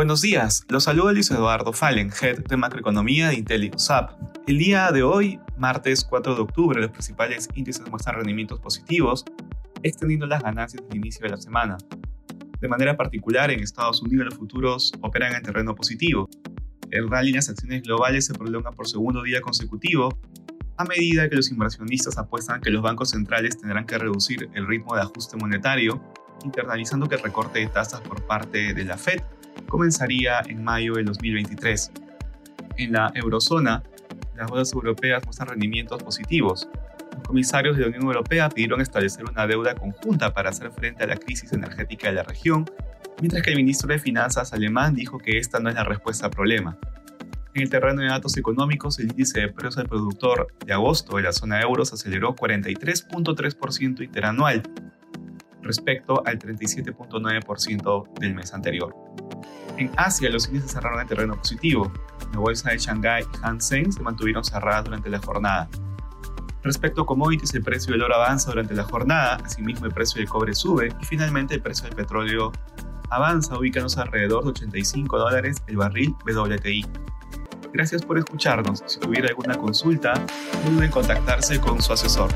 Buenos días, los saluda Luis Eduardo Fallen, Head de Macroeconomía de IntelliUSAP. El día de hoy, martes 4 de octubre, los principales índices muestran rendimientos positivos, extendiendo las ganancias del inicio de la semana. De manera particular, en Estados Unidos los futuros operan en terreno positivo. El rally en las acciones globales se prolonga por segundo día consecutivo, a medida que los inversionistas apuestan que los bancos centrales tendrán que reducir el ritmo de ajuste monetario, internalizando que el recorte de tasas por parte de la Fed comenzaría en mayo del 2023. En la eurozona, las bolsas europeas muestran rendimientos positivos. Los comisarios de la Unión Europea pidieron establecer una deuda conjunta para hacer frente a la crisis energética de la región, mientras que el ministro de Finanzas alemán dijo que esta no es la respuesta al problema. En el terreno de datos económicos, el índice de precios al productor de agosto de la zona euro se aceleró 43.3% interanual respecto al 37.9% del mes anterior. En Asia, los índices cerraron en terreno positivo. La bolsa de Shanghái y Hang Seng se mantuvieron cerradas durante la jornada. Respecto a commodities, el precio del oro avanza durante la jornada, asimismo el precio del cobre sube y finalmente el precio del petróleo avanza, ubicándose alrededor de 85 dólares el barril WTI. Gracias por escucharnos. Si tuviera alguna consulta, no duden en contactarse con su asesor.